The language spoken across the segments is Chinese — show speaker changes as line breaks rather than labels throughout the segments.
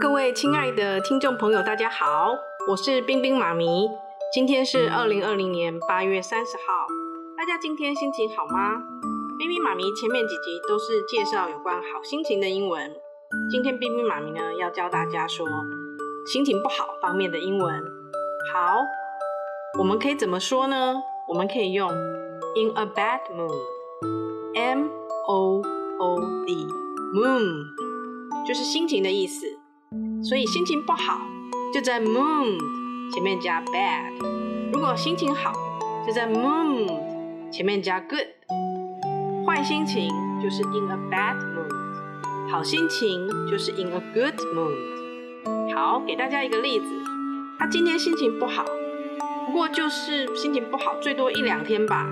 各位亲爱的听众朋友，大家好，我是冰冰妈咪。今天是二零二零年八月三十号，大家今天心情好吗？冰冰妈咪前面几集都是介绍有关好心情的英文，今天冰冰妈咪呢要教大家说心情不好方面的英文。好，我们可以怎么说呢？我们可以用 in a bad mood，M O O D，mood 就是心情的意思。所以心情不好就在 mood 前面加 bad，如果心情好就在 mood 前面加 good。坏心情就是 in a bad mood，好心情就是 in a good mood。好，给大家一个例子，他今天心情不好，不过就是心情不好最多一两天吧。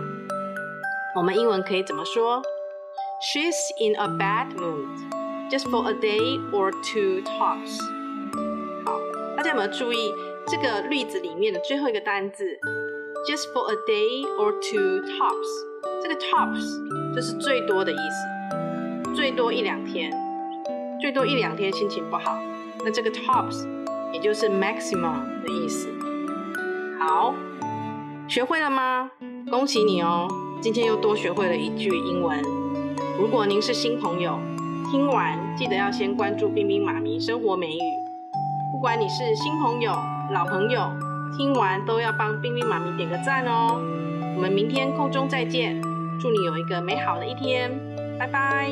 我们英文可以怎么说？She's in a bad mood, just for a day or two tops. 大家有没有注意这个例子里面的最后一个单字？Just for a day or two tops。这个 tops 就是最多的意思，最多一两天，最多一两天心情不好。那这个 tops 也就是 maximum 的意思。好，学会了吗？恭喜你哦，今天又多学会了一句英文。如果您是新朋友，听完记得要先关注冰冰妈咪生活美语。不管你是新朋友、老朋友，听完都要帮冰冰妈咪点个赞哦！我们明天空中再见，祝你有一个美好的一天，拜拜。